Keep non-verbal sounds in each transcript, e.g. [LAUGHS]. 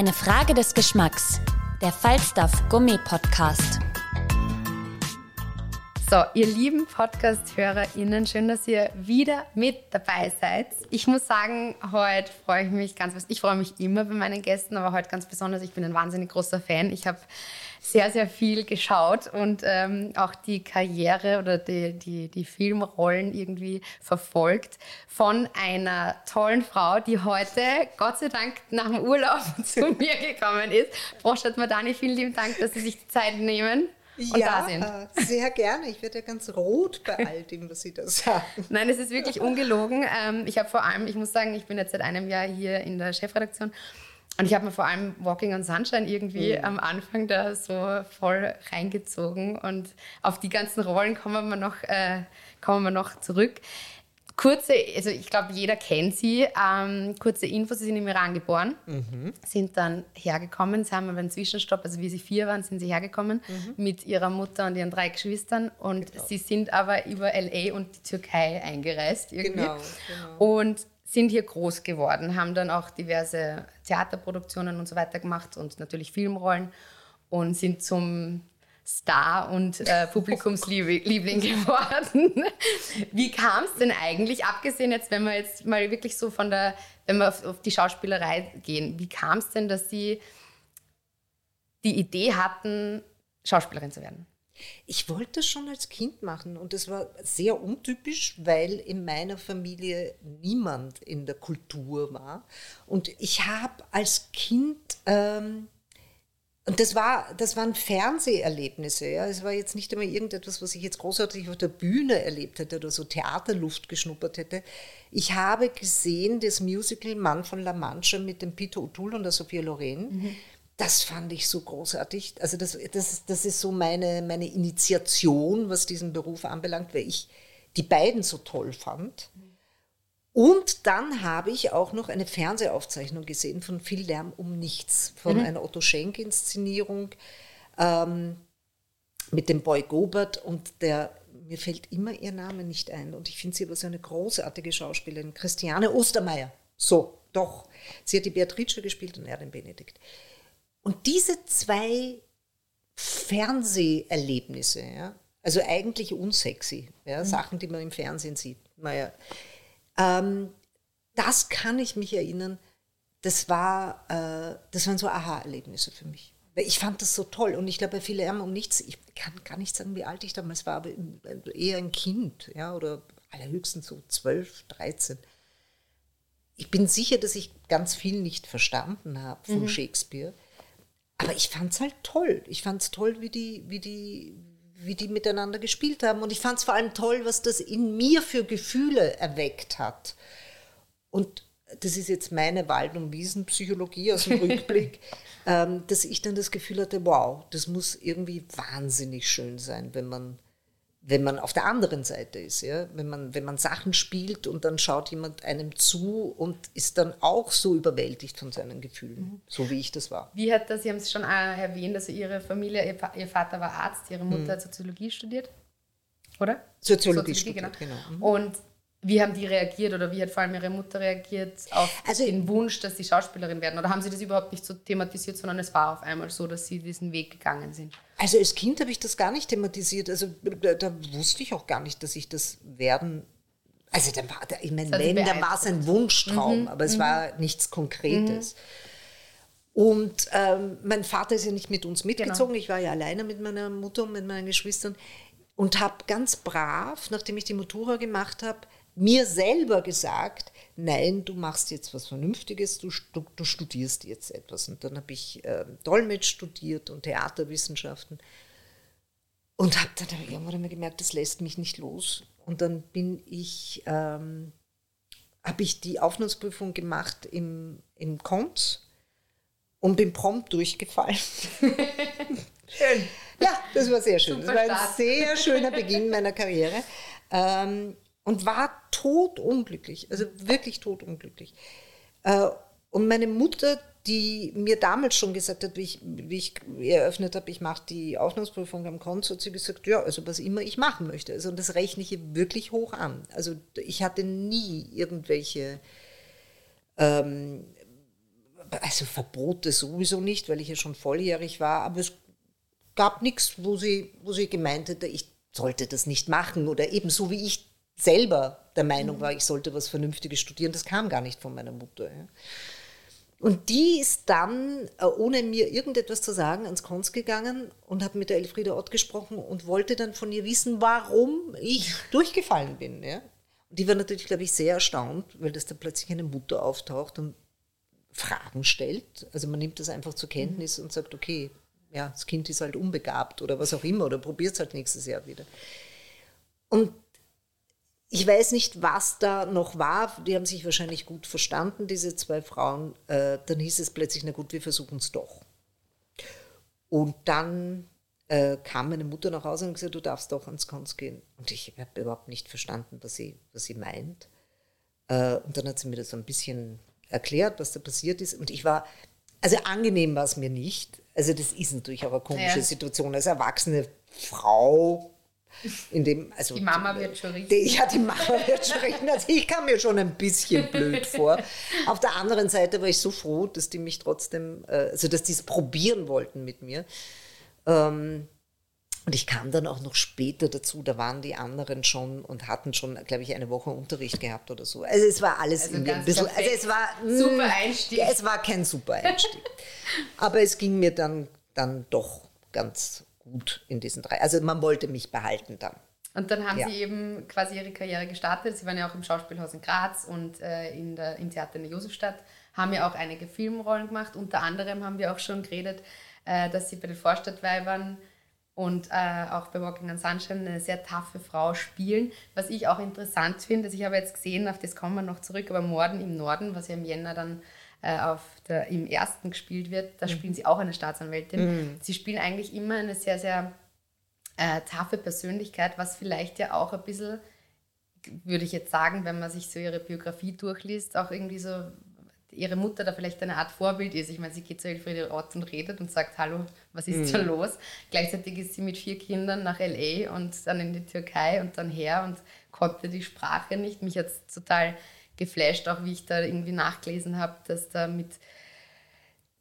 Eine Frage des Geschmacks. Der Falstaff Gummi Podcast. So, ihr lieben Podcast-HörerInnen, schön, dass ihr wieder mit dabei seid. Ich muss sagen, heute freue ich mich ganz, ich freue mich immer bei meinen Gästen, aber heute ganz besonders, ich bin ein wahnsinnig großer Fan. Ich habe sehr, sehr viel geschaut und ähm, auch die Karriere oder die, die, die Filmrollen irgendwie verfolgt von einer tollen Frau, die heute, Gott sei Dank, nach dem Urlaub [LAUGHS] zu mir gekommen ist. Frau Stadtmadani, vielen lieben Dank, dass Sie sich die Zeit nehmen. Und ja, da sind. sehr gerne. Ich werde ja ganz rot bei all dem, was Sie da sagen. Nein, es ist wirklich ungelogen. Ähm, ich habe vor allem, ich muss sagen, ich bin jetzt seit einem Jahr hier in der Chefredaktion und ich habe mir vor allem Walking on Sunshine irgendwie mhm. am Anfang da so voll reingezogen und auf die ganzen Rollen kommen wir noch, äh, kommen wir noch zurück. Kurze, also ich glaube, jeder kennt sie. Ähm, kurze Infos, sie sind im Iran geboren, mhm. sind dann hergekommen, sie haben aber einen Zwischenstopp, also wie sie vier waren, sind sie hergekommen mhm. mit ihrer Mutter und ihren drei Geschwistern und genau. sie sind aber über L.A. und die Türkei eingereist irgendwie. Genau, genau. Und sind hier groß geworden, haben dann auch diverse Theaterproduktionen und so weiter gemacht und natürlich Filmrollen und sind zum Star und äh, [LAUGHS] Publikumsliebling geworden. [LAUGHS] Wie kam es denn eigentlich, abgesehen jetzt, wenn wir jetzt mal wirklich so von der, wenn wir auf, auf die Schauspielerei gehen, wie kam es denn, dass Sie die Idee hatten, Schauspielerin zu werden? Ich wollte das schon als Kind machen und das war sehr untypisch, weil in meiner Familie niemand in der Kultur war. Und ich habe als Kind, ähm, und das, war, das waren Fernseherlebnisse, ja. es war jetzt nicht einmal irgendetwas, was ich jetzt großartig auf der Bühne erlebt hätte oder so Theaterluft geschnuppert hätte. Ich habe gesehen das Musical Mann von La Mancha mit dem Peter O'Toole und der Sophia Loren. Mhm das fand ich so großartig. Also das, das, das ist so meine, meine Initiation, was diesen Beruf anbelangt, weil ich die beiden so toll fand. Und dann habe ich auch noch eine Fernsehaufzeichnung gesehen von Viel Lärm um Nichts, von mhm. einer Otto Schenk-Inszenierung ähm, mit dem Boy Gobert und der, mir fällt immer ihr Name nicht ein und ich finde sie aber so eine großartige Schauspielerin, Christiane Ostermeier. So, doch. Sie hat die Beatrice gespielt und er den Benedikt. Und diese zwei Fernseherlebnisse, ja, also eigentlich unsexy, ja, mhm. Sachen, die man im Fernsehen sieht, naja, ähm, das kann ich mich erinnern, das, war, äh, das waren so Aha-Erlebnisse für mich. Ich fand das so toll und ich glaube, bei viele Ärmer um nichts, ich kann gar nicht sagen, wie alt ich damals war, aber eher ein Kind, ja, oder allerhöchstens so 12, 13. Ich bin sicher, dass ich ganz viel nicht verstanden habe von mhm. Shakespeare. Aber ich fand es halt toll. Ich fand es toll, wie die, wie, die, wie die miteinander gespielt haben. Und ich fand es vor allem toll, was das in mir für Gefühle erweckt hat. Und das ist jetzt meine Wald- und Wiesenpsychologie aus dem [LAUGHS] Rückblick, ähm, dass ich dann das Gefühl hatte, wow, das muss irgendwie wahnsinnig schön sein, wenn man wenn man auf der anderen Seite ist, ja? wenn, man, wenn man Sachen spielt und dann schaut jemand einem zu und ist dann auch so überwältigt von seinen Gefühlen, mhm. so wie ich das war. Wie hat das, Sie haben es schon äh, erwähnt, also Ihre Familie, Ihr, Ihr Vater war Arzt, Ihre Mutter mhm. hat Soziologie studiert, oder? Soziologie, Soziologie studiert, genau. genau. Mhm. Und wie haben die reagiert oder wie hat vor allem Ihre Mutter reagiert auf also, den Wunsch, dass Sie Schauspielerin werden? Oder haben Sie das überhaupt nicht so thematisiert, sondern es war auf einmal so, dass Sie diesen Weg gegangen sind? Also als Kind habe ich das gar nicht thematisiert. Also da, da wusste ich auch gar nicht, dass ich das werden. Also dann war, ich meine, wenn, dann war es ein Wunschtraum, mhm, aber es mhm. war nichts Konkretes. Mhm. Und ähm, mein Vater ist ja nicht mit uns mitgezogen. Genau. Ich war ja alleine mit meiner Mutter und mit meinen Geschwistern und habe ganz brav, nachdem ich die Motura gemacht habe, mir selber gesagt, nein, du machst jetzt was Vernünftiges, du, du, du studierst jetzt etwas. Und dann habe ich äh, Dolmetsch studiert und Theaterwissenschaften. und habe dann irgendwann einmal gemerkt, das lässt mich nicht los. Und dann bin ich, ähm, habe ich die Aufnahmeprüfung gemacht im, im Konz und bin prompt durchgefallen. [LAUGHS] schön. Ja, das war sehr schön. Super das war ein sehr schöner Beginn meiner Karriere. Ähm, und war totunglücklich, also wirklich totunglücklich. Äh, und meine Mutter, die mir damals schon gesagt hat, wie ich, wie ich eröffnet habe, ich mache die Aufnahmeprüfung am Konz, hat sie gesagt, ja, also was immer ich machen möchte. Also, und das rechne ich wirklich hoch an. Also ich hatte nie irgendwelche ähm, also Verbote sowieso nicht, weil ich ja schon volljährig war, aber es gab nichts, wo sie, wo sie gemeint hätte, ich sollte das nicht machen oder ebenso wie ich selber der Meinung mhm. war, ich sollte was Vernünftiges studieren. Das kam gar nicht von meiner Mutter. Ja. Und die ist dann, äh, ohne mir irgendetwas zu sagen, ans Konz gegangen und hat mit der Elfriede Ott gesprochen und wollte dann von ihr wissen, warum ich [LAUGHS] durchgefallen bin. Ja. Und die war natürlich, glaube ich, sehr erstaunt, weil das da plötzlich eine Mutter auftaucht und Fragen stellt. Also man nimmt das einfach zur Kenntnis mhm. und sagt, okay, ja, das Kind ist halt unbegabt oder was auch immer oder probiert es halt nächstes Jahr wieder. Und ich weiß nicht, was da noch war. Die haben sich wahrscheinlich gut verstanden, diese zwei Frauen. Äh, dann hieß es plötzlich, na gut, wir versuchen es doch. Und dann äh, kam meine Mutter nach Hause und gesagt, du darfst doch ans Konz gehen. Und ich habe überhaupt nicht verstanden, was sie, was sie meint. Äh, und dann hat sie mir das so ein bisschen erklärt, was da passiert ist. Und ich war, also angenehm war es mir nicht. Also das ist natürlich auch eine komische ja. Situation. Als erwachsene Frau in dem, also, die Mama wird schon richtig. Ja, die Mama wird schon rechnen. Also ich kam mir schon ein bisschen blöd vor. Auf der anderen Seite war ich so froh, dass die mich trotzdem, äh, also dass die es probieren wollten mit mir. Ähm, und ich kam dann auch noch später dazu, da waren die anderen schon und hatten schon, glaube ich, eine Woche Unterricht gehabt oder so. Also es war alles also ein bisschen, also es war super mm, Einstieg. Es war kein super Einstieg. Aber es ging mir dann, dann doch ganz gut in diesen drei. Also man wollte mich behalten dann. Und dann haben ja. Sie eben quasi Ihre Karriere gestartet. Sie waren ja auch im Schauspielhaus in Graz und äh, in der, im Theater in der Josefstadt, haben ja auch einige Filmrollen gemacht. Unter anderem haben wir auch schon geredet, äh, dass Sie bei den Vorstadtweibern und äh, auch bei Walking on Sunshine eine sehr taffe Frau spielen. Was ich auch interessant finde, also ich habe jetzt gesehen, auf das kommen wir noch zurück, aber Morden im Norden, was ja im Jänner dann äh, auf der, im ersten gespielt wird, da mhm. spielen sie auch eine Staatsanwältin. Mhm. Sie spielen eigentlich immer eine sehr, sehr äh, taffe Persönlichkeit, was vielleicht ja auch ein bisschen, würde ich jetzt sagen, wenn man sich so ihre Biografie durchliest, auch irgendwie so ihre Mutter da vielleicht eine Art Vorbild ist. Ich meine, sie geht zu Elfriede Ort und redet und sagt, hallo, was ist mhm. da los? Gleichzeitig ist sie mit vier Kindern nach L.A. und dann in die Türkei und dann her und konnte die Sprache nicht. Mich hat es total geflasht, auch wie ich da irgendwie nachgelesen habe, dass da mit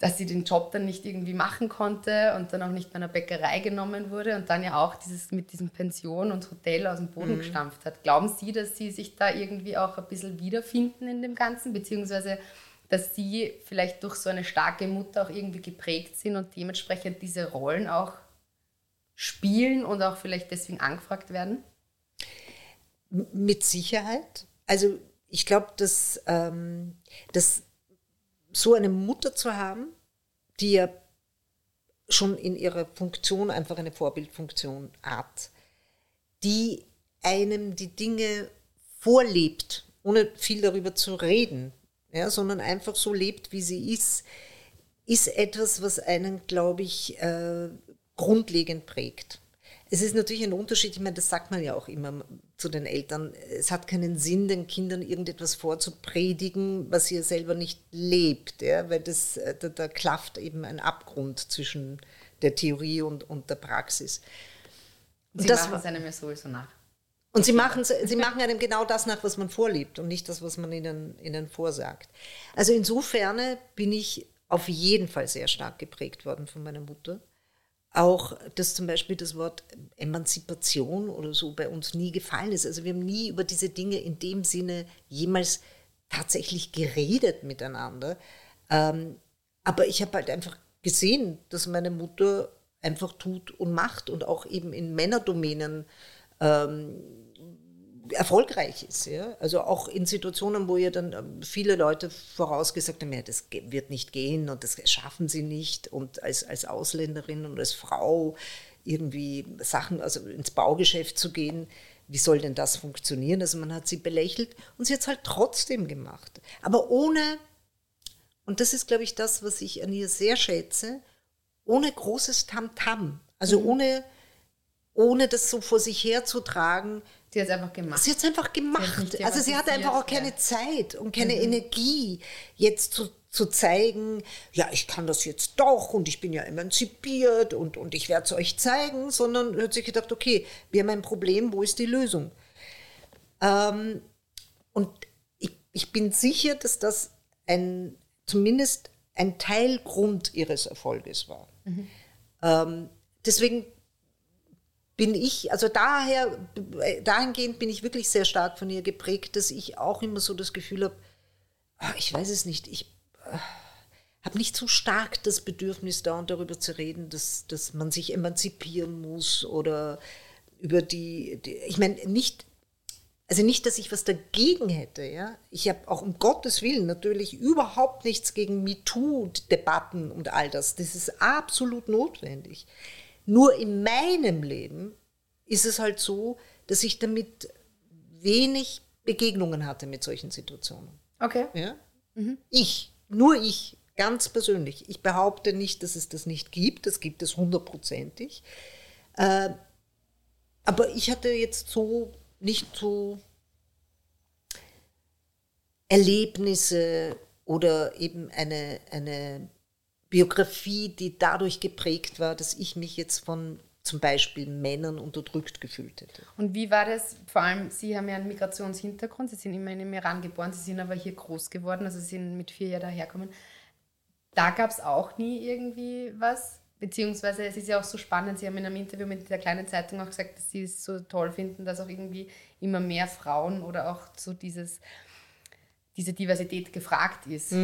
dass sie den Job dann nicht irgendwie machen konnte und dann auch nicht bei einer Bäckerei genommen wurde und dann ja auch dieses mit diesem Pension und Hotel aus dem Boden mhm. gestampft hat. Glauben Sie, dass Sie sich da irgendwie auch ein bisschen wiederfinden in dem Ganzen, beziehungsweise dass sie vielleicht durch so eine starke Mutter auch irgendwie geprägt sind und dementsprechend diese Rollen auch spielen und auch vielleicht deswegen angefragt werden? Mit Sicherheit. Also ich glaube, dass, ähm, dass so eine Mutter zu haben, die ja schon in ihrer Funktion einfach eine Vorbildfunktion hat, die einem die Dinge vorlebt, ohne viel darüber zu reden, ja, sondern einfach so lebt, wie sie ist, ist etwas, was einen, glaube ich, äh, grundlegend prägt. Es ist natürlich ein Unterschied, ich meine, das sagt man ja auch immer zu den Eltern. Es hat keinen Sinn, den Kindern irgendetwas vorzupredigen, was ihr selber nicht lebt, ja, weil das, äh, da, da klafft eben ein Abgrund zwischen der Theorie und, und der Praxis. Und Sie das machen es einem ja sowieso nach. Und sie machen, sie machen einem genau das nach, was man vorlebt und nicht das, was man ihnen, ihnen vorsagt. Also insofern bin ich auf jeden Fall sehr stark geprägt worden von meiner Mutter. Auch, dass zum Beispiel das Wort Emanzipation oder so bei uns nie gefallen ist. Also wir haben nie über diese Dinge in dem Sinne jemals tatsächlich geredet miteinander. Ähm, aber ich habe halt einfach gesehen, dass meine Mutter einfach tut und macht und auch eben in Männerdomänen ähm, erfolgreich ist. Ja? Also auch in Situationen, wo ja dann ähm, viele Leute vorausgesagt haben, ja, das wird nicht gehen und das schaffen sie nicht und als, als Ausländerin und als Frau irgendwie Sachen, also ins Baugeschäft zu gehen. Wie soll denn das funktionieren? Also man hat sie belächelt und sie hat es halt trotzdem gemacht. Aber ohne, und das ist, glaube ich, das, was ich an ihr sehr schätze, ohne großes Tamtam. Also ohne, ohne das so vor sich herzutragen. Sie hat es einfach gemacht. Sie hat es einfach gemacht. nicht also sie hatte einfach auch keine ja. Zeit und keine Energie, jetzt zu, zu zeigen, ja, ich kann das jetzt doch und ich bin ja emanzipiert und, und ich werde es euch zeigen, sondern hat sich gedacht, okay, wir haben ein Problem, wo ist die Lösung? Ähm, und ich, ich bin sicher, dass das ein, zumindest ein Teilgrund ihres Erfolges war. Ähm, deswegen bin ich, also daher, dahingehend bin ich wirklich sehr stark von ihr geprägt, dass ich auch immer so das Gefühl habe, ah, ich weiß es nicht, ich äh, habe nicht so stark das Bedürfnis, da und darüber zu reden, dass, dass man sich emanzipieren muss oder über die, die ich meine, nicht, also nicht, dass ich was dagegen hätte, ja. Ich habe auch um Gottes Willen natürlich überhaupt nichts gegen MeToo-Debatten und all das. Das ist absolut notwendig. Nur in meinem Leben ist es halt so, dass ich damit wenig Begegnungen hatte mit solchen Situationen. Okay. Ja? Ich, nur ich, ganz persönlich. Ich behaupte nicht, dass es das nicht gibt. Das gibt es hundertprozentig. Äh, aber ich hatte jetzt so nicht so Erlebnisse oder eben eine, eine Biografie, die dadurch geprägt war, dass ich mich jetzt von zum Beispiel Männern unterdrückt gefühlt hätte. Und wie war das? Vor allem, Sie haben ja einen Migrationshintergrund, Sie sind immer in dem Iran geboren, Sie sind aber hier groß geworden, also Sie sind mit vier Jahren daherkommen. Da gab es auch nie irgendwie was? Beziehungsweise es ist ja auch so spannend, Sie haben in einem Interview mit der kleinen Zeitung auch gesagt, dass Sie es so toll finden, dass auch irgendwie immer mehr Frauen oder auch so dieses, diese Diversität gefragt ist. Da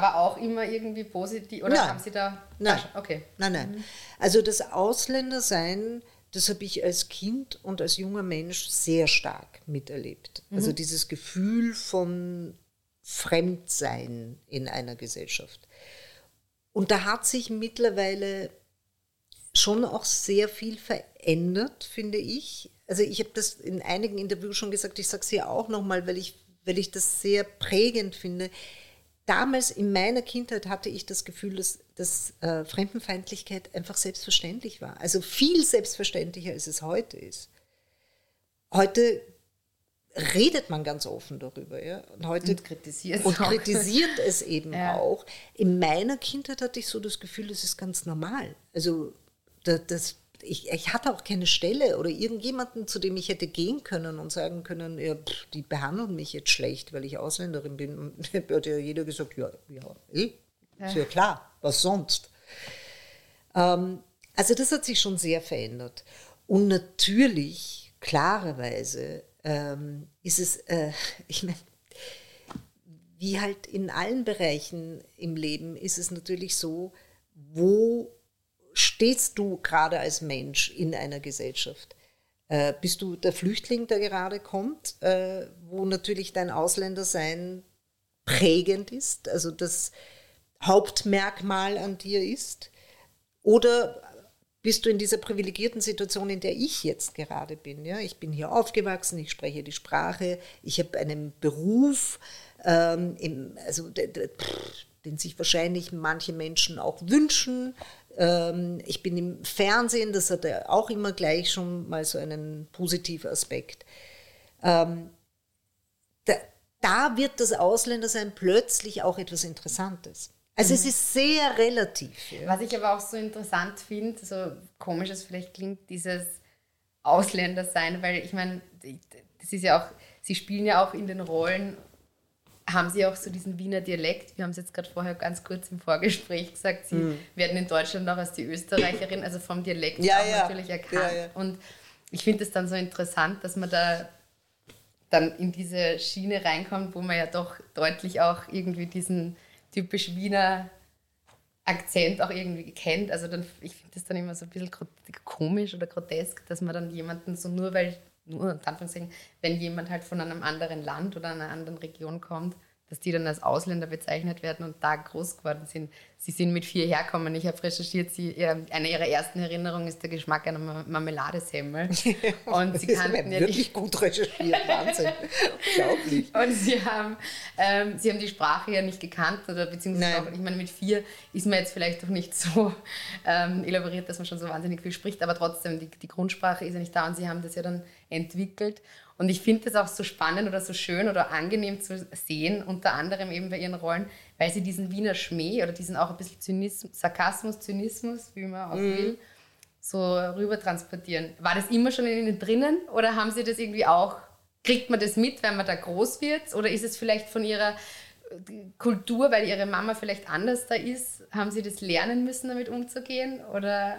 war auch immer irgendwie positiv, oder Nein. haben Sie da... Nein. Okay. Nein, nein. Also das Ausländersein, das habe ich als Kind und als junger Mensch sehr stark miterlebt. Also dieses Gefühl von Fremdsein in einer Gesellschaft. Und da hat sich mittlerweile schon auch sehr viel verändert, finde ich. Also ich habe das in einigen Interviews schon gesagt, ich sage es hier auch nochmal, weil ich, weil ich das sehr prägend finde. Damals in meiner Kindheit hatte ich das Gefühl, dass, dass äh, Fremdenfeindlichkeit einfach selbstverständlich war. Also viel selbstverständlicher, als es heute ist. Heute redet man ganz offen darüber. Ja? Und heute Und kritisiert und kritisiert es [LAUGHS] eben Ja. auch. In meiner Kindheit hatte ich so das Gefühl, das ist ganz normal. Also da, das, ich, ich hatte auch keine Stelle oder irgendjemanden, zu dem ich hätte gehen können und sagen können, ja, pff, die behandeln mich jetzt schlecht, weil ich Ausländerin bin. Und [LAUGHS] da hat ja jeder gesagt, ja, ja, eh, ist ja klar, was sonst. Ähm, also das hat sich schon sehr verändert. Und natürlich, klarerweise, ähm, ist es, äh, [LAUGHS] ich meine, wie halt in allen Bereichen im Leben ist es natürlich so, wo stehst du gerade als Mensch in einer Gesellschaft? Äh, bist du der Flüchtling, der gerade kommt, äh, wo natürlich dein Ausländersein prägend ist, also das Hauptmerkmal an dir ist? Oder bist du in dieser privilegierten Situation, in der ich jetzt gerade bin? Ja? Ich bin hier aufgewachsen, ich spreche die Sprache, ich habe einen Beruf, ähm, im, also, pff, den sich wahrscheinlich manche Menschen auch wünschen. Ähm, ich bin im Fernsehen, das hat ja auch immer gleich schon mal so einen positiven Aspekt. Ähm, da, da wird das Ausländersein plötzlich auch etwas Interessantes. Also es ist sehr relativ. Ja. Was ich aber auch so interessant finde, so komisch es vielleicht klingt, dieses Ausländersein, weil ich meine, das ist ja auch, sie spielen ja auch in den Rollen, haben sie auch so diesen Wiener Dialekt, wir haben es jetzt gerade vorher ganz kurz im Vorgespräch gesagt, sie Hm. werden in Deutschland auch als die Österreicherin, also vom Dialekt Ja, auch ja. natürlich erkannt. Ja. Und ich finde es dann so interessant, dass man da dann in diese Schiene reinkommt, wo man ja doch deutlich auch irgendwie diesen typisch Wiener Akzent auch irgendwie kennt. Also dann, ich finde das dann immer so ein bisschen komisch oder grotesk, dass man dann jemanden so nur weil, nur in Anführungszeichen, wenn jemand halt von einem anderen Land oder einer anderen Region kommt, dass die dann als Ausländer bezeichnet werden und da groß geworden sind. Sie sind mit vier herkommen. Ich habe recherchiert, sie, eine ihrer ersten Erinnerungen ist der Geschmack einer Marmeladesemmel. [LAUGHS] Und sie kannten ja wirklich gut recherchiert, Wahnsinn. Unglaublich. [LAUGHS] Und sie haben, ähm, sie haben die Sprache ja nicht gekannt oder beziehungsweise auch, ich meine, mit vier ist man jetzt vielleicht doch nicht so ähm, elaboriert, dass man schon so wahnsinnig viel spricht, aber trotzdem, die, die Grundsprache ist ja nicht da und sie haben das ja dann entwickelt. Und ich finde das auch so spannend oder so schön oder angenehm zu sehen, unter anderem eben bei ihren Rollen, weil sie diesen Wiener Schmäh oder diesen auch ein bisschen Zynismus, Sarkasmus, Zynismus, wie man auch mm. will, so rüber transportieren. War das immer schon in ihnen drinnen oder haben sie das irgendwie auch, kriegt man das mit, wenn man da groß wird? Oder ist es vielleicht von ihrer äh, Kultur, weil ihre Mama vielleicht anders da ist, haben sie das lernen müssen, damit umzugehen? Oder?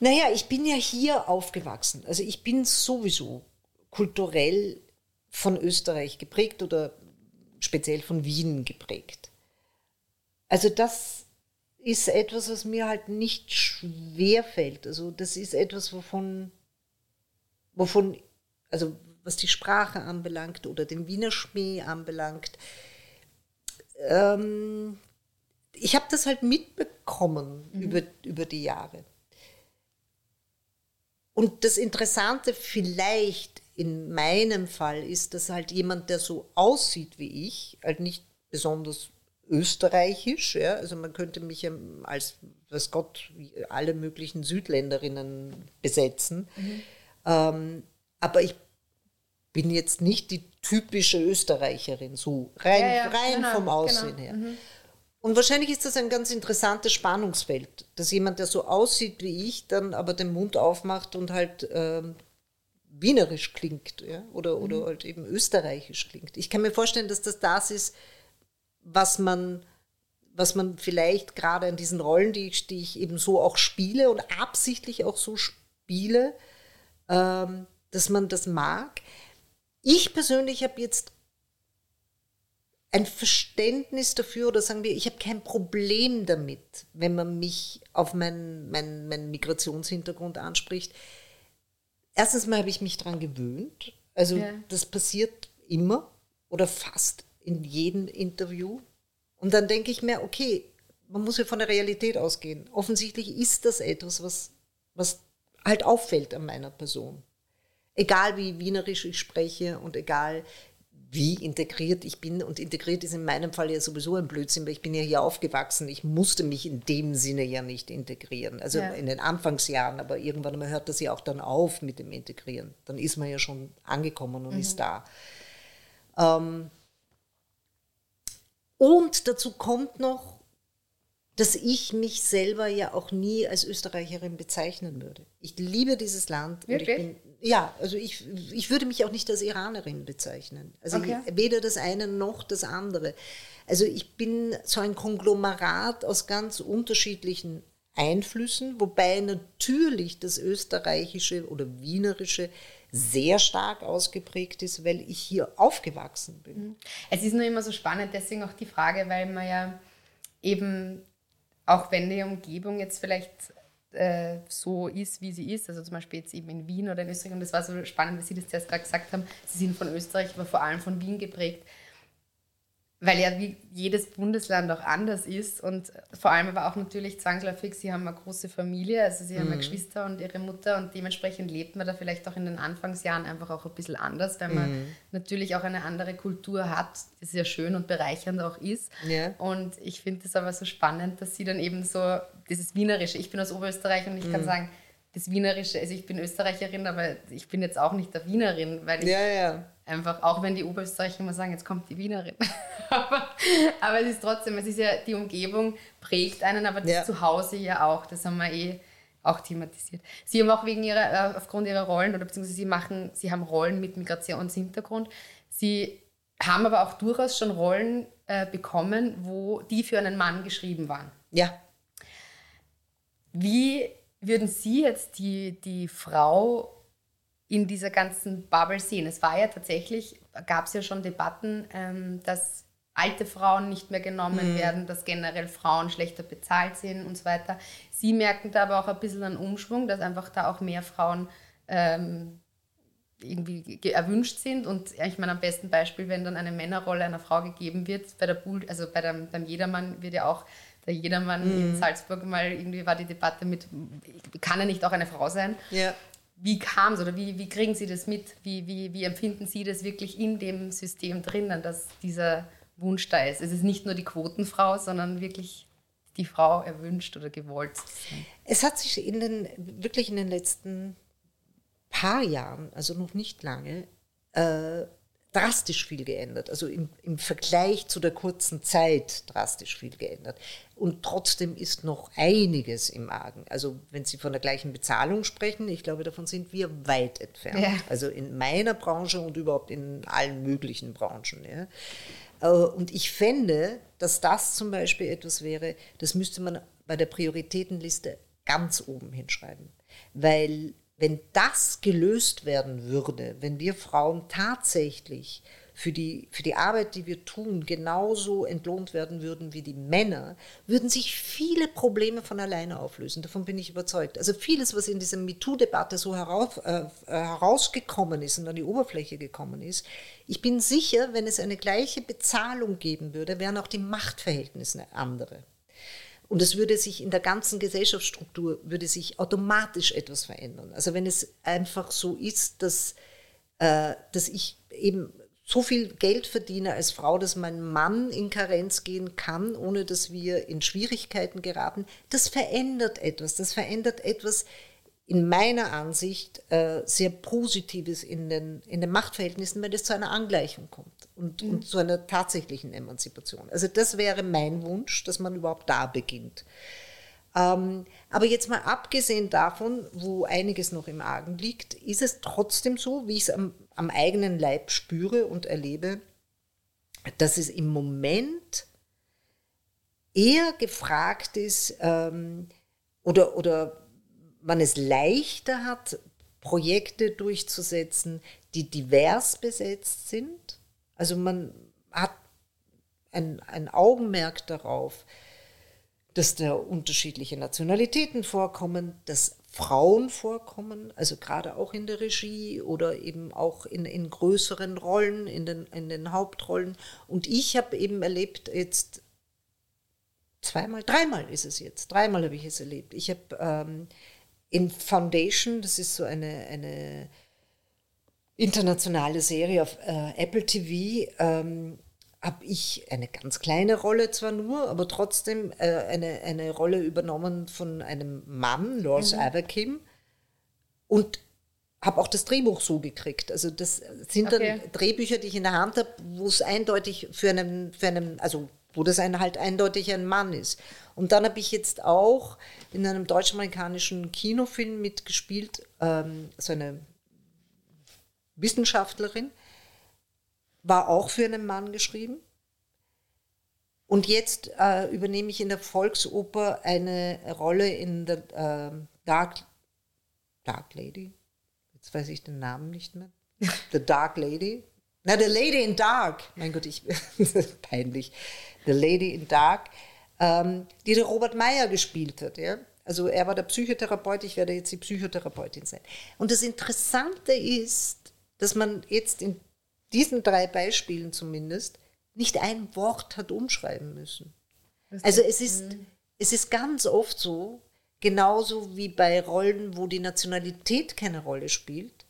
Naja, ich bin ja hier aufgewachsen. Also ich bin sowieso kulturell von Österreich geprägt oder speziell von Wien geprägt. Also das ist etwas, was mir halt nicht schwer fällt. Also das ist etwas, wovon, wovon, also was die Sprache anbelangt oder den Wiener Schmäh anbelangt. Ähm, ich habe das halt mitbekommen mhm. über, über die Jahre. Und das Interessante vielleicht in meinem Fall ist, dass halt jemand, der so aussieht wie ich, halt nicht besonders österreichisch, ja, also man könnte mich ja als, was Gott, alle möglichen Südländerinnen besetzen, mhm. ähm, aber ich bin jetzt nicht die typische Österreicherin, so rein, ja, ja, rein genau, vom Aussehen genau. her. Mhm. Und wahrscheinlich ist das ein ganz interessantes Spannungsfeld, dass jemand, der so aussieht wie ich, dann aber den Mund aufmacht und halt ähm, wienerisch klingt ja? oder, mhm. oder halt eben österreichisch klingt. Ich kann mir vorstellen, dass das das ist, was man, was man vielleicht gerade an diesen Rollen, die ich, die ich eben so auch spiele und absichtlich auch so spiele, ähm, dass man das mag. Ich persönlich habe jetzt ein Verständnis dafür oder sagen wir, ich habe kein Problem damit, wenn man mich auf meinen, meinen, meinen Migrationshintergrund anspricht erstens mal habe ich mich daran gewöhnt. Also ja. das passiert immer oder fast in jedem Interview. Und dann denke ich mir, okay, man muss ja von der Realität ausgehen. Offensichtlich ist das etwas, was, was halt auffällt an meiner Person. Egal wie wienerisch ich spreche und egal wie integriert ich bin. Und integriert ist in meinem Fall ja sowieso ein Blödsinn, weil ich bin ja hier aufgewachsen. Ich musste mich in dem Sinne ja nicht integrieren. Also ja. in den Anfangsjahren, aber irgendwann mal hört das ja auch dann auf mit dem Integrieren. Dann ist man ja schon angekommen und mhm. ist da. Ähm und dazu kommt noch, dass ich mich selber ja auch nie als Österreicherin bezeichnen würde. Ich liebe dieses Land. Wirklich? Und ich bin, ja, also ich, ich würde mich auch nicht als Iranerin bezeichnen. Also okay. ich, weder das eine noch das andere. Also ich bin so ein Konglomerat aus ganz unterschiedlichen Einflüssen, wobei natürlich das österreichische oder wienerische sehr stark ausgeprägt ist, weil ich hier aufgewachsen bin. Mhm. Es ist nur immer so spannend, deswegen auch die Frage, weil man ja eben auch wenn die Umgebung jetzt vielleicht äh, so ist, wie sie ist, also zum Beispiel jetzt eben in Wien oder in Österreich, und das war so spannend, wie Sie das zuerst gerade gesagt haben, Sie sind von Österreich, aber vor allem von Wien geprägt weil ja wie jedes Bundesland auch anders ist und vor allem aber auch natürlich zwangsläufig, sie haben eine große Familie, also sie mhm. haben Geschwister und ihre Mutter und dementsprechend lebt man da vielleicht auch in den Anfangsjahren einfach auch ein bisschen anders, weil man mhm. natürlich auch eine andere Kultur hat, die sehr schön und bereichernd auch ist. Ja. Und ich finde es aber so spannend, dass sie dann eben so dieses Wienerische, ich bin aus Oberösterreich und ich mhm. kann sagen, das Wienerische, also ich bin Österreicherin, aber ich bin jetzt auch nicht der Wienerin, weil ich ja, ja. einfach, auch wenn die Oberösterreicher immer sagen, jetzt kommt die Wienerin. [LAUGHS] aber, aber, es ist trotzdem, es ist ja, die Umgebung prägt einen, aber das ja. Zuhause ja auch, das haben wir eh auch thematisiert. Sie haben auch wegen ihrer, äh, aufgrund ihrer Rollen, oder beziehungsweise Sie machen, Sie haben Rollen mit Migrationshintergrund. Sie haben aber auch durchaus schon Rollen äh, bekommen, wo die für einen Mann geschrieben waren. Ja. Wie würden Sie jetzt die, die Frau in dieser ganzen Bubble sehen? Es war ja tatsächlich, gab es ja schon Debatten, ähm, dass alte Frauen nicht mehr genommen mhm. werden, dass generell Frauen schlechter bezahlt sind und so weiter. Sie merken da aber auch ein bisschen einen Umschwung, dass einfach da auch mehr Frauen ähm, irgendwie erwünscht sind. Und ich meine, am besten Beispiel, wenn dann eine Männerrolle einer Frau gegeben wird, bei der Bull, also bei dem, beim Jedermann wird ja auch der Jedermann mhm. in Salzburg mal irgendwie war die Debatte mit, kann er nicht auch eine Frau sein? Ja. Wie kam es oder wie, wie kriegen Sie das mit? Wie, wie, wie empfinden Sie das wirklich in dem System drinnen, dass dieser Wunsch da ist? Es ist nicht nur die Quotenfrau, sondern wirklich die Frau erwünscht oder gewollt. Es hat sich in den, wirklich in den letzten paar Jahren, also noch nicht lange, äh, drastisch viel geändert. Also im, im Vergleich zu der kurzen Zeit drastisch viel geändert. Und trotzdem ist noch einiges im Argen. Also wenn Sie von der gleichen Bezahlung sprechen, ich glaube, davon sind wir weit entfernt. Ja. Also in meiner Branche und überhaupt in allen möglichen Branchen. Ja. Äh, und ich fände, dass das zum Beispiel etwas wäre, das müsste man bei der Prioritätenliste ganz oben hinschreiben. Weil wenn das gelöst werden würde, wenn wir Frauen tatsächlich für die, für die Arbeit, die wir tun, genauso entlohnt werden würden wie die Männer, würden sich viele Probleme von alleine auflösen. Davon bin ich überzeugt. Also vieles, was in dieser MeToo-Debatte so heraus, äh, herausgekommen ist und an die Oberfläche gekommen ist, ich bin sicher, wenn es eine gleiche Bezahlung geben würde, wären auch die Machtverhältnisse andere. Und es würde sich in der ganzen Gesellschaftsstruktur, würde sich automatisch etwas verändern. Also wenn es einfach so ist, dass, äh, dass ich eben so viel Geld verdiene als Frau, dass mein Mann in Karenz gehen kann, ohne dass wir in Schwierigkeiten geraten, das verändert etwas. Das verändert etwas in meiner Ansicht äh, sehr Positives in den, in den Machtverhältnissen, wenn es zu einer Angleichung kommt und, mhm. und zu einer tatsächlichen Emanzipation. Also das wäre mein Wunsch, dass man überhaupt da beginnt. Ähm, aber jetzt mal abgesehen davon, wo einiges noch im Argen liegt, ist es trotzdem so, wie ich es am, am eigenen Leib spüre und erlebe, dass es im Moment eher gefragt ist ähm, oder, oder man es leichter hat, Projekte durchzusetzen, die divers besetzt sind. Also man hat ein, ein Augenmerk darauf, dass da unterschiedliche Nationalitäten vorkommen, dass Frauen vorkommen, also gerade auch in der Regie oder eben auch in, in größeren Rollen, in den, in den Hauptrollen. Und ich habe eben erlebt, jetzt zweimal, dreimal ist es jetzt, dreimal habe ich es erlebt. Ich habe ähm, in Foundation, das ist so eine, eine internationale Serie auf äh, Apple TV, ähm, habe ich eine ganz kleine Rolle zwar nur, aber trotzdem äh, eine, eine Rolle übernommen von einem Mann, Lars mhm. Averkim, und habe auch das Drehbuch so gekriegt. Also das sind okay. dann Drehbücher, die ich in der Hand habe, wo es eindeutig für einen, für einen, also wo das ein halt eindeutig ein Mann ist. Und dann habe ich jetzt auch in einem deutsch-amerikanischen Kinofilm mitgespielt, ähm, so eine Wissenschaftlerin, war auch für einen Mann geschrieben. Und jetzt äh, übernehme ich in der Volksoper eine Rolle in der äh, Dark, Dark Lady. Jetzt weiß ich den Namen nicht mehr. [LAUGHS] The Dark Lady. Na, The Lady in Dark. Mein Gott, ich [LAUGHS] peinlich. The Lady in Dark, ähm, die der Robert Meyer gespielt hat. Ja? Also er war der Psychotherapeut, ich werde jetzt die Psychotherapeutin sein. Und das Interessante ist, dass man jetzt in diesen drei Beispielen zumindest nicht ein Wort hat umschreiben müssen. Also es ist, mhm. es ist ganz oft so, genauso wie bei Rollen, wo die Nationalität keine Rolle spielt,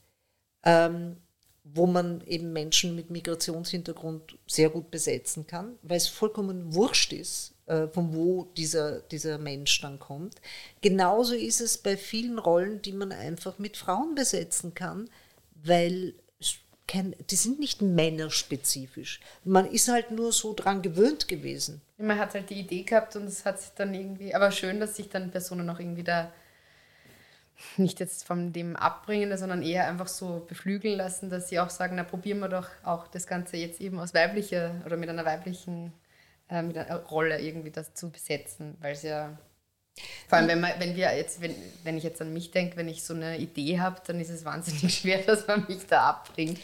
ähm, wo man eben Menschen mit Migrationshintergrund sehr gut besetzen kann, weil es vollkommen wurscht ist, von wo dieser, dieser Mensch dann kommt. Genauso ist es bei vielen Rollen, die man einfach mit Frauen besetzen kann, weil die sind nicht männerspezifisch. Man ist halt nur so dran gewöhnt gewesen. Man hat halt die Idee gehabt und es hat sich dann irgendwie, aber schön, dass sich dann Personen auch irgendwie da nicht jetzt von dem abbringen, sondern eher einfach so beflügeln lassen, dass sie auch sagen, na probieren wir doch auch das Ganze jetzt eben aus weiblicher oder mit einer weiblichen äh, mit einer Rolle irgendwie das zu besetzen, weil es ja vor allem, wenn, man, wenn wir jetzt, wenn, wenn ich jetzt an mich denke, wenn ich so eine Idee habe, dann ist es wahnsinnig [LAUGHS] schwer, dass man mich da abbringt.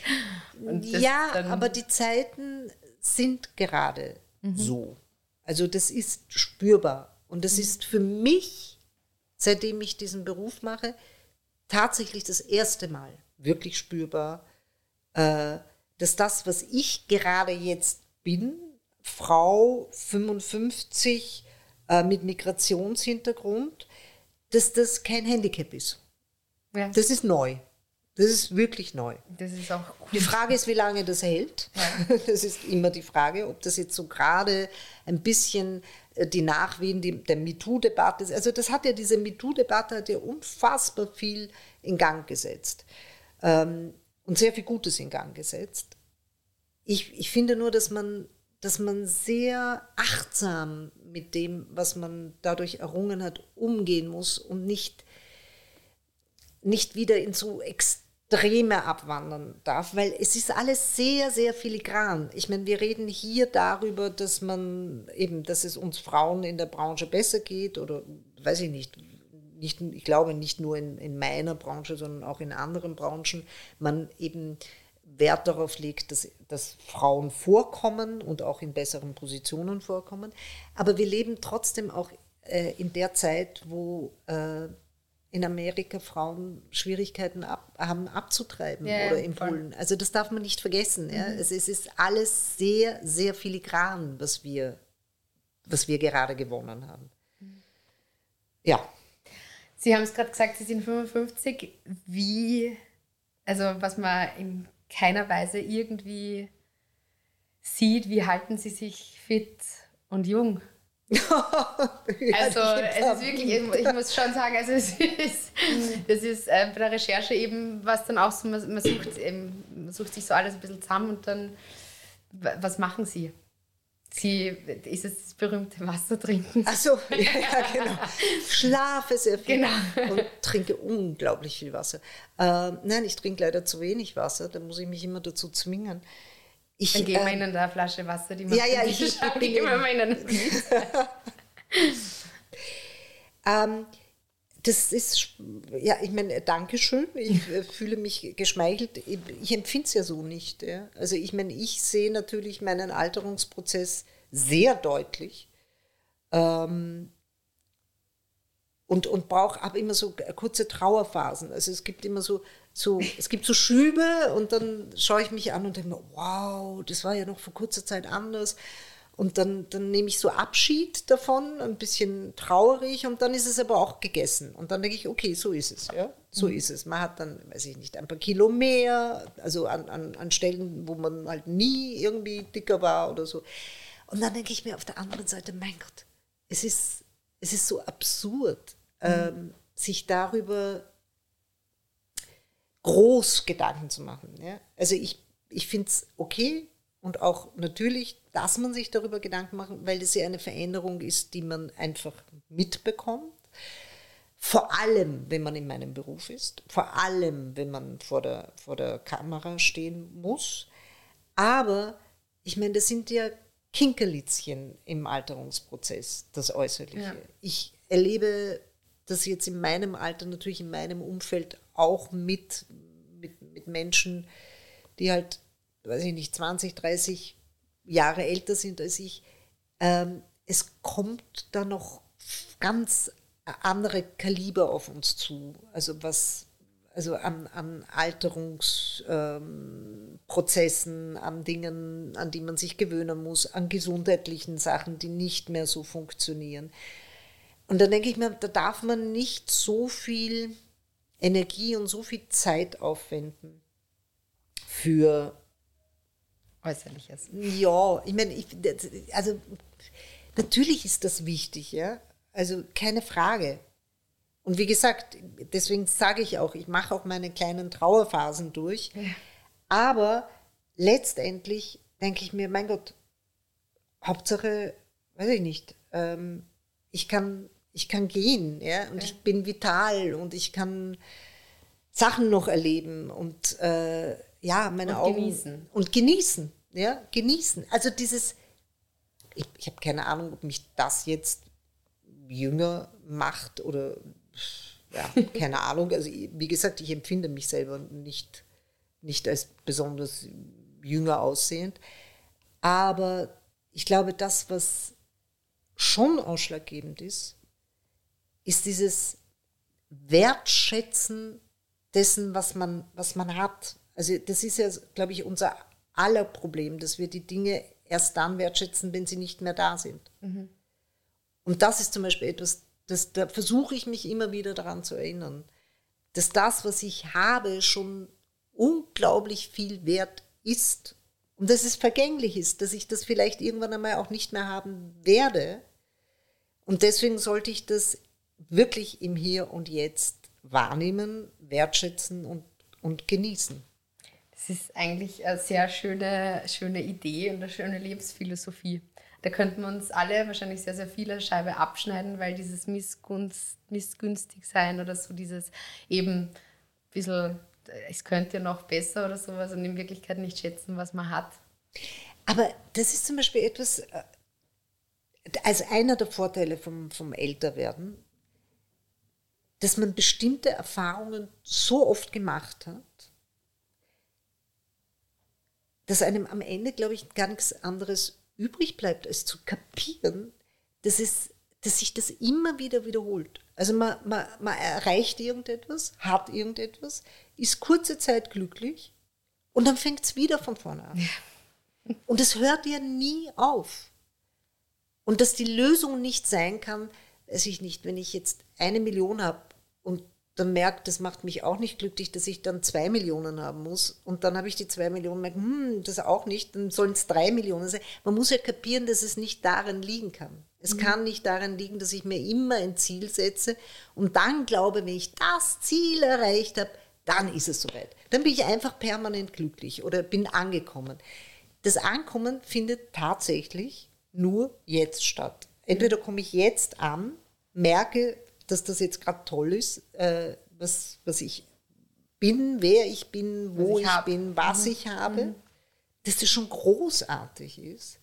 ja, aber die Zeiten sind gerade mhm. so. Also das ist spürbar. Und das mhm. ist für mich, seitdem ich diesen Beruf mache, tatsächlich das erste Mal, wirklich spürbar, äh, dass das, was ich gerade jetzt bin, Frau 55 äh, mit Migrationshintergrund, dass das kein Handicap ist. Ja. Das ist neu. Das ist wirklich neu. Das ist auch gut. Die Frage ist, wie lange das hält. [LAUGHS] Das ist immer die Frage, ob das jetzt so gerade ein bisschen äh, die Nachwehen die, der MeToo-Debatte ist. Also das hat ja, diese MeToo-Debatte hat ja unfassbar viel in Gang gesetzt. Ähm, und sehr viel Gutes in Gang gesetzt. Ich, ich finde nur, dass man, dass man sehr achtsam mit dem, was man dadurch errungen hat, umgehen muss und nicht, nicht wieder in so Extreme abwandern darf, weil es ist alles sehr, sehr filigran. Ich meine, wir reden hier darüber, dass man eben, dass es uns Frauen in der Branche besser geht oder weiß ich nicht, nicht, ich glaube nicht nur in, in meiner Branche, sondern auch in anderen Branchen, man eben Wert darauf legt, dass, dass Frauen vorkommen und auch in besseren Positionen vorkommen. Aber wir leben trotzdem auch äh, in der Zeit, wo äh, in Amerika Frauen Schwierigkeiten ab, haben abzutreiben Ja, oder in. Polen. Also das darf man nicht vergessen. Ja? Es, es ist alles sehr, sehr filigran, was wir, was wir gerade gewonnen haben. Ja. Sie haben es gerade gesagt, Sie sind 55. Wie, also was man in keiner Weise irgendwie sieht, wie halten Sie sich fit und jung? [LAUGHS] Also es ist wirklich, ich muss schon sagen, also es ist, das ist äh, bei der Recherche eben, was dann auch so, man, man, sucht, eben, man sucht sich so alles ein bisschen zusammen und dann, wa- was machen Sie? Sie, ist es das berühmte Wasser trinken? Ach so, [LAUGHS] ja, genau. Schlafe sehr viel Genau. und trinke unglaublich viel Wasser. Ähm, nein, ich trinke leider zu wenig Wasser, da muss ich mich immer dazu zwingen. Ich, Dann geben wir ähm, Ihnen da eine Flasche Wasser, die wir Ja, ja, ich- Tisch ich haben, bin geben wir [LAUGHS] eben- mal Ihnen Ähm, das ist, ja, ich meine, Dankeschön. Ich äh, [LAUGHS] fühle mich geschmeichelt. Ich, empfinde es ja so nicht. Ja. Also ich meine, ich sehe natürlich meinen Alterungsprozess sehr deutlich. Ähm, und, und brauche aber immer so kurze Trauerphasen. Also es gibt immer so, so, es gibt so Schübe und dann schaue ich mich an und denke mir, wow, das war ja noch vor kurzer Zeit anders. Und dann, dann nehme ich so Abschied davon, ein bisschen traurig und dann ist es aber auch gegessen. Und dann denke ich, okay, so ist es, ja, so ist es. Man hat dann, weiß ich nicht, ein paar Kilo mehr, also an, an, an Stellen, wo man halt nie irgendwie dicker war oder so. Und dann denke ich mir auf der anderen Seite, mein Gott, es ist, es ist so absurd, ähm, sich darüber groß Gedanken zu machen. Ja? Also ich, ich finde es okay und auch natürlich, dass man sich darüber Gedanken macht, weil das ja eine Veränderung ist, die man einfach mitbekommt. Vor allem, wenn man in meinem Beruf ist, vor allem, wenn man vor der, vor der Kamera stehen muss. Aber ich meine, das sind ja Kinkerlitzchen im Alterungsprozess, das Äußerliche. Ja. Ich erlebe das jetzt in meinem Alter, natürlich in meinem Umfeld auch mit, mit, mit Menschen, die halt, weiß ich nicht, 20, 30 Jahre älter sind als ich. Ähm, es kommt da noch ganz andere Kaliber auf uns zu. Also was, also an, an Alterungsprozessen, an Dingen, an die man sich gewöhnen muss, an gesundheitlichen Sachen, die nicht mehr so funktionieren. Und dann denke ich mir, da darf man nicht so viel Energie und so viel Zeit aufwenden für Äußerliches. ja, ich meine, ich, also natürlich ist das wichtig, ja. Also keine Frage. Und wie gesagt, deswegen sage ich auch, ich mache auch meine kleinen Trauerphasen durch. Aber letztendlich denke ich mir, mein Gott, Hauptsache, weiß ich nicht, ähm, ich kann, ich kann gehen, ja, und ich bin vital und ich kann Sachen noch erleben und äh, ja, meine Und Augen genießen. und genießen, ja, genießen. Also dieses, ich, ich habe keine Ahnung, ob mich das jetzt jünger macht oder ja, [LAUGHS] keine Ahnung. Also wie gesagt, ich empfinde mich selber nicht, nicht als besonders jünger aussehend. Aber ich glaube, das, was schon ausschlaggebend ist, ist dieses Wertschätzen dessen, was man, was man hat. Also das ist ja, glaube ich, unser aller Problem, dass wir die Dinge erst dann wertschätzen, wenn sie nicht mehr da sind. Mhm. Und das ist zum Beispiel etwas, das, da versuche ich mich immer wieder daran zu erinnern, dass das, was ich habe, schon unglaublich viel wert ist und dass es vergänglich ist, dass ich das vielleicht irgendwann einmal auch nicht mehr haben werde. Und deswegen sollte ich das wirklich im Hier und Jetzt wahrnehmen, wertschätzen und, und genießen. Das ist eigentlich eine sehr schöne, schöne Idee und eine schöne Lebensphilosophie. Da könnten wir uns alle wahrscheinlich sehr, sehr viele Scheibe abschneiden, weil dieses Missgunst, missgünstig sein oder so dieses eben ein bisschen, es könnte ja noch besser oder sowas und in Wirklichkeit nicht schätzen, was man hat. Aber das ist zum Beispiel etwas, äh, als einer der Vorteile vom, vom Älterwerden, dass man bestimmte Erfahrungen so oft gemacht hat, dass einem am Ende, glaube ich, gar nichts anderes übrig bleibt, als zu kapieren, dass, es, dass sich das immer wieder wiederholt. Also man, man, man erreicht irgendetwas, hat irgendetwas, ist kurze Zeit glücklich und dann fängt es wieder von vorne an. [LAUGHS] Und es hört ja nie auf. Und dass die Lösung nicht sein kann, weiß ich nicht, wenn ich jetzt eine Million habe dann merkt, das macht mich auch nicht glücklich, dass ich dann zwei Millionen haben muss. Und dann habe ich die zwei Millionen merke, hm, das auch nicht, dann sollen es drei Millionen sein. Man muss ja kapieren, dass es nicht darin liegen kann. Es mhm. kann nicht darin liegen, dass ich mir immer ein Ziel setze und dann glaube, wenn ich das Ziel erreicht habe, dann ist es soweit. Dann bin ich einfach permanent glücklich oder bin angekommen. Das Ankommen findet tatsächlich nur jetzt statt. Entweder komme ich jetzt an, merke, dass das jetzt gerade toll ist, äh, was, was ich bin, wer ich bin, wo ich, ich bin, was mhm. ich habe, mhm. dass das schon großartig ist.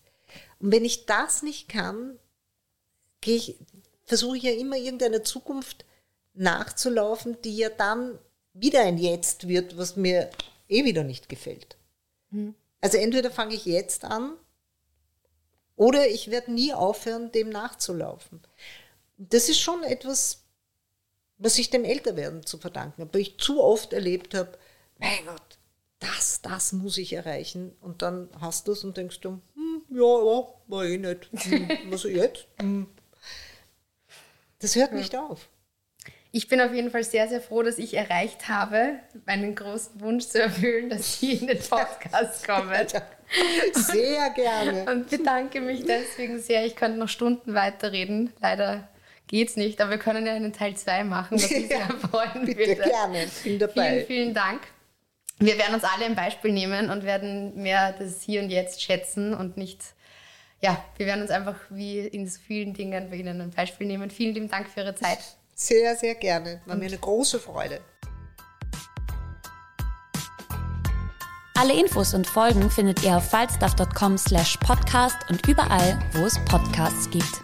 Und wenn ich das nicht kann, ich, versuche ich ja immer irgendeiner Zukunft nachzulaufen, die ja dann wieder ein Jetzt wird, was mir eh wieder nicht gefällt. Mhm. Also entweder fange ich jetzt an oder ich werde nie aufhören, dem nachzulaufen das ist schon etwas, was ich dem Älterwerden zu verdanken habe, weil ich zu oft erlebt habe, mein Gott, das, das muss ich erreichen. Und dann hast du es und denkst du, hm, ja, ja, war eh nicht. Hm, was jetzt? [LAUGHS] Hm. Das hört nicht auf. Ich bin auf jeden Fall sehr, sehr froh, dass ich erreicht habe, meinen großen Wunsch zu erfüllen, dass Sie in den [LAUGHS] Podcast kommen. Sehr gerne. Und bedanke mich deswegen sehr. Ich könnte noch Stunden weiterreden. Leider geht's nicht, aber wir können ja einen Teil 2 machen, was mich sehr freuen bitte würde. gerne, bin dabei. Vielen, vielen Dank. Wir werden uns alle ein Beispiel nehmen und werden mehr das Hier und Jetzt schätzen und nicht, ja, wir werden uns einfach wie in so vielen Dingen bei Ihnen ein Beispiel nehmen. Vielen lieben Dank für Ihre Zeit. Sehr, sehr gerne. War mir eine große Freude. Alle Infos und Folgen findet ihr auf falstaff.com slash podcast und überall, wo es Podcasts gibt.